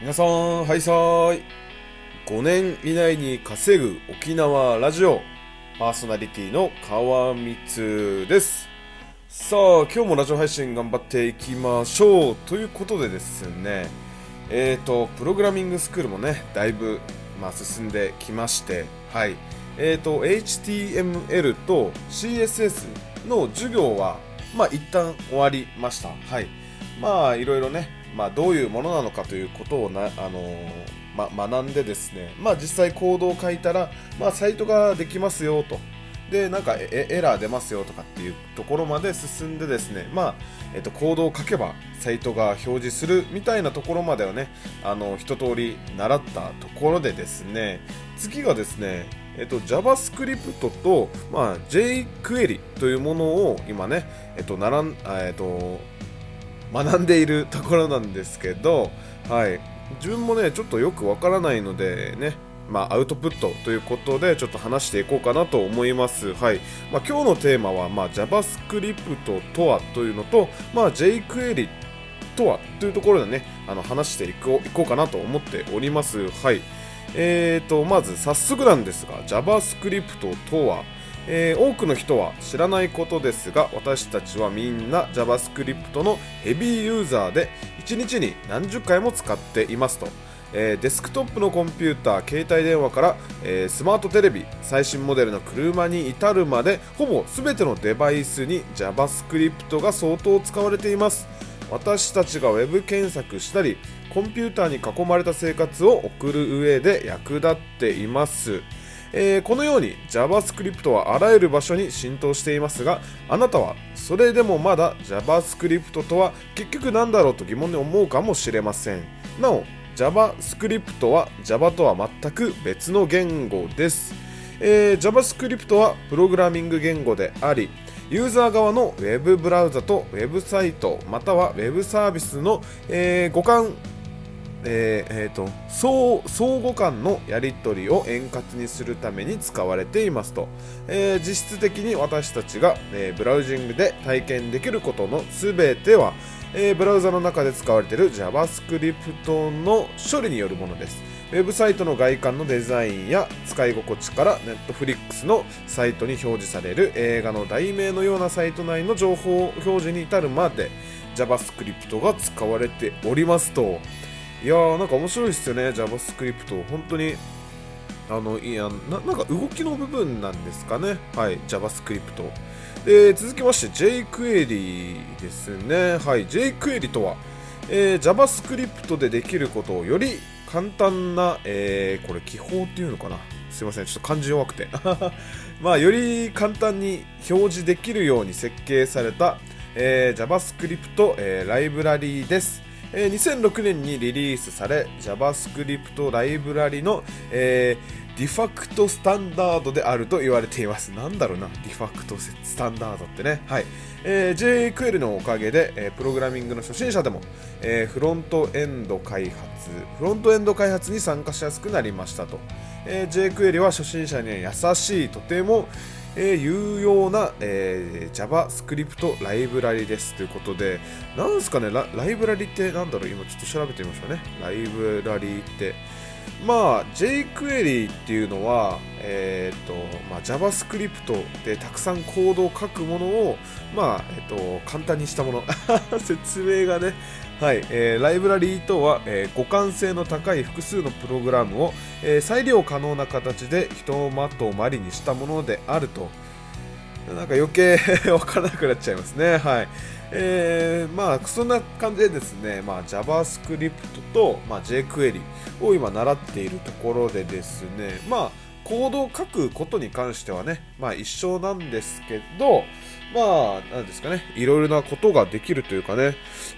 皆さん、はいさーい。5年以内に稼ぐ沖縄ラジオ、パーソナリティの川光です。さあ、今日もラジオ配信頑張っていきましょう。ということでですね、えーと、プログラミングスクールもね、だいぶ、まあ、進んできまして、はい。えーと、HTML と CSS の授業は、まあ、一旦終わりました。はい。まあ、いろいろね、まあ、どういうものなのかということをな、あのーま、学んでですね、まあ、実際コードを書いたら、まあ、サイトができますよと。で、なんかエエラー出ますよとかっていうところまで進んでですね、まあ、えっと、コードを書けばサイトが表示するみたいなところまではね、あの、一通り習ったところでですね、次がですね、えっと、JavaScript と、まあ、jQuery というものを今ね、えっと、ならん、えっと、学んでいるところなんですけど、はい、自分もねちょっとよくわからないのでねまあ、アウトプットということでちょっと話していこうかなと思います。はい。まあ、今日のテーマは、まあ、JavaScript とはというのと、まあ、jQuery とはというところでね、あの話していこういこうかなと思っております。はい。えーと、まず早速なんですが、JavaScript とは、えー多くの人は知らないことですが私たちはみんな JavaScript のヘビーユーザーで1日に何十回も使っていますと、えーデスクトップのコンピューター携帯電話から、えースマートテレビ最新モデルの車に至るまでほぼ全てのデバイスに JavaScript が相当使われています。私たちが Web 検索したりコンピューターに囲まれた生活を送る上で役立っています。えーこのように JavaScript はあらゆる場所に浸透していますがあなたはそれでもまだ JavaScript とは結局何だろうと疑問に思うかもしれません。なお JavaScript は Java とは全く別の言語です、えー JavaScript はプログラミング言語でありユーザー側の Web ブラウザと Web サイトまたは Web サービスの、えー互換えーえーと相相互間のやり取りを円滑にするために使われていますと、えー実質的に私たちが、えーブラウジングで体験できることのすべては、えーブラウザの中で使われている JavaScript の処理によるものです。ウェブサイトの外観のデザインや使い心地から Netflix のサイトに表示される映画の題名のようなサイト内の情報表示に至るまで JavaScript が使われておりますと。いやーなんか面白いですよね JavaScript 本当にあのいやななんか動きの部分なんですかね。はい JavaScript で続きまして jQuery ですね。はい jQuery とは、えー JavaScript でできることをより簡単な、えーこれ記法っていうのかな。すいませんちょっと漢字弱くて。まあより簡単に表示できるように設計された、えー JavaScript、えーライブラリーです。えー2006年にリリースされ JavaScript ライブラリの、えーディファクトスタンダードであると言われています。なんだろうな、ディファクトスタンダードってね。はい。えー jQuery のおかげで、えープログラミングの初心者でも、えフロントエンド開発、フロントエンド開発に参加しやすくなりましたと。えー JQL は初心者には優しい、とても、えー有用な、えー JavaScript ライブラリですということで、なんすかねラ、ライブラリってなんだろう、今ちょっと調べてみましょうね。ライブラリって。まあ、jQuery っていうのは、えーとまあ、JavaScript でたくさんコードを書くものを、まあえー、と簡単にしたもの 説明がね、はいえーライブラリーとは、えー互換性の高い複数のプログラムを、えー再利用可能な形でひとまとまりにしたものであるとなんか余計 わからなくなっちゃいますね。はい。えー、まあ、そんな感じでですね、まあ、JavaScript と、まあ、jQuery を今習っているところでですね、まあ、コードを書くことに関してはね、まあ一緒なんですけど、まあ、なんですかね、いろいろなことができるというかね、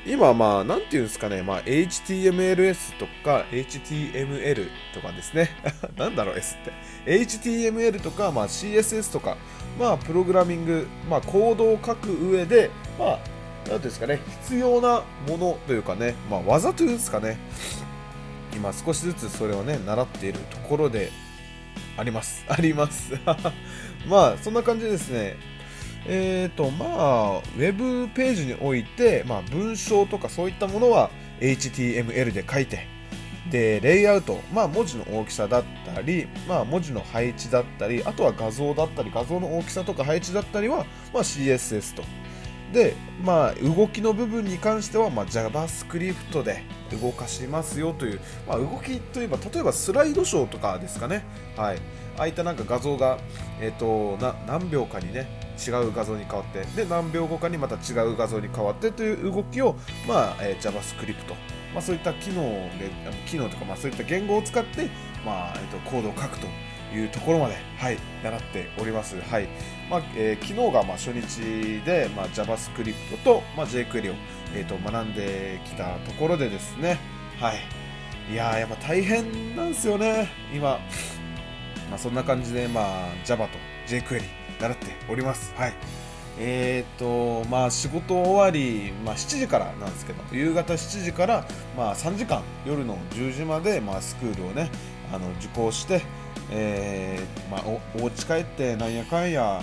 今まあ、なんていうんですかね、まあ HTMLS とか HTML とかですね、なんだろう S って、HTML とか、まあ CSS とか、まあプログラミング、まあコードを書く上で、まあ、なんですかね、必要なものというかね、まあ技というんですかね、今少しずつそれをね、習っているところであります。あります。まあ、そんな感じでですね、えっ、と、まあ、ウェブページにおいて、まあ、文章とかそういったものは HTML で書いて、でレイアウト、まあ、文字の大きさだったり、まあ、文字の配置だったりあとは画像だったり画像の大きさとか配置だったりは、まあ、CSS とで、まあ、動きの部分に関しては、まあ、JavaScript で動かしますよという、まあ、動きといえば例えばスライドショーとかですかね、はい、ああいったなんか画像が、えーと、な何秒かにね違う画像に変わってで何秒後かにまた違う画像に変わってという動きを、まあえー、JavaScript まあ、そういった機能で機能とか、まあ、そういった言語を使って、まあえーと、コードを書くと。いうところまで、はい、習っております。はいまあえー、昨日がまあ初日で、まあ、JavaScript と、まあ、jQuery を、えーと、学んできたところでですね、はい、いややっぱ大変なんですよね、今。まあ、そんな感じで、まあ、Java と jQuery 習っております。はいえーとまあ、仕事終わり、まあ、7時からなんですけど夕方7時から、まあ、3時間夜の10時まで、まあ、スクールをねあの受講して、えーまあ、おお家帰ってなんやかんや、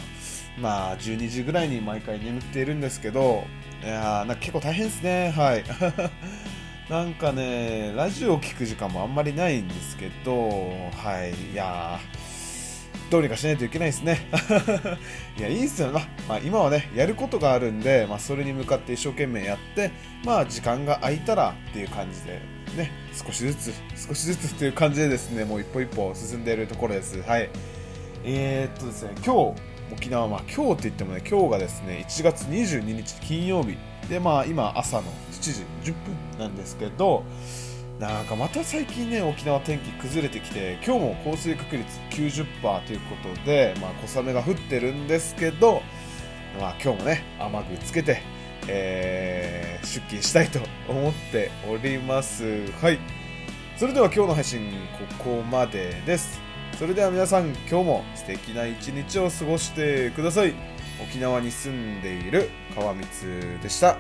まあ、12時ぐらいに毎回眠っているんですけどいやなんか結構大変ですね。はい。なんかねラジオを聴く時間もあんまりないんですけどはい。いやーどうにかしないといけないですね。いや、いいっすよ。まあ、今はね、やることがあるんで、まあ、それに向かって一生懸命やって、まあ、時間が空いたらっていう感じで、ね、少しずつ、少しずつっていう感じでですね、もう一歩一歩進んでいるところです。はい。えー、っとですね、今日、沖縄、まあ、今日って言ってもね、今日がですね、1月22日金曜日。で、まあ、今、朝の7時10分なんですけど、なんかまた最近ね沖縄天気崩れてきて今日も降水確率90%ということで、まあ、小雨が降ってるんですけど、まあ、今日もね雨具つけて、えー、出勤したいと思っております。はい。それでは今日の配信ここまでです。それでは皆さん今日も素敵な一日を過ごしてください。沖縄に住んでいる川光でした。